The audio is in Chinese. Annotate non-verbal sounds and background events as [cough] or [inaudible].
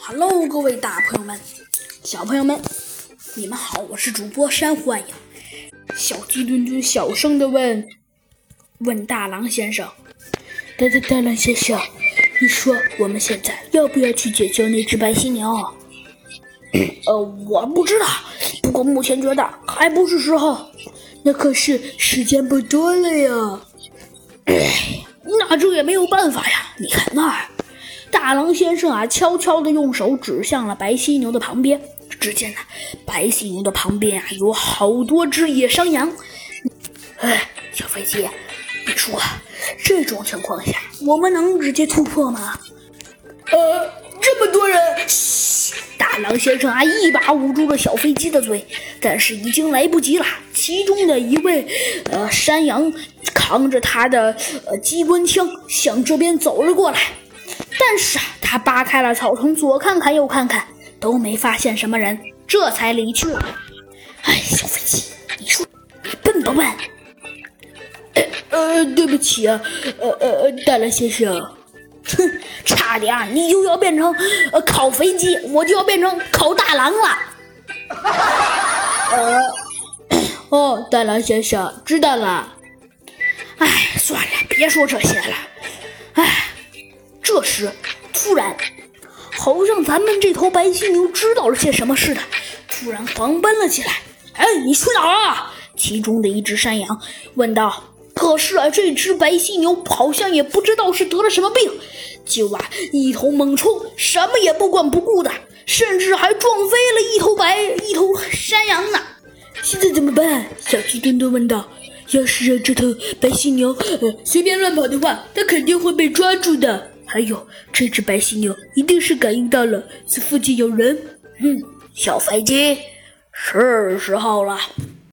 Hello，各位大朋友们、小朋友们，你们好，我是主播山瑚暗影。小鸡墩墩小声的问：“问大狼先生，大大大狼先生，你说我们现在要不要去解救那只白犀牛？” [clears throat] 呃，我不知道，不过目前觉得还不是时候。那可是时间不多了呀。哎，那这也没有办法呀。你看。大狼先生啊，悄悄地用手指向了白犀牛的旁边。只见呢，白犀牛的旁边啊，有好多只野山羊。哎，小飞机，你说这种情况下，我们能直接突破吗？呃，这么多人！嘘，大狼先生啊，一把捂住了小飞机的嘴，但是已经来不及了。其中的一位呃山羊扛着他的呃机关枪向这边走了过来。但是啊，他扒开了草丛，左看看右看看，都没发现什么人，这才离去了。哎，小飞机，你说你笨不笨？呃呃，对不起啊，呃呃，大狼先生，哼，差点你又要变成呃烤飞机，我就要变成烤大狼了。呃，[laughs] 哦，大狼先生，知道了。哎，算了，别说这些了。突然，好像咱们这头白犀牛知道了些什么似的，突然狂奔了起来。哎，你去哪儿啊？其中的一只山羊问道。可是啊，这只白犀牛好像也不知道是得了什么病，就啊一头猛冲，什么也不管不顾的，甚至还撞飞了一头白一头山羊呢。现在怎么办？小鸡墩墩问道。要是让这头白犀牛呃随便乱跑的话，它肯定会被抓住的。还有，这只白犀牛一定是感应到了这附近有人。哼，小飞机，是时候了。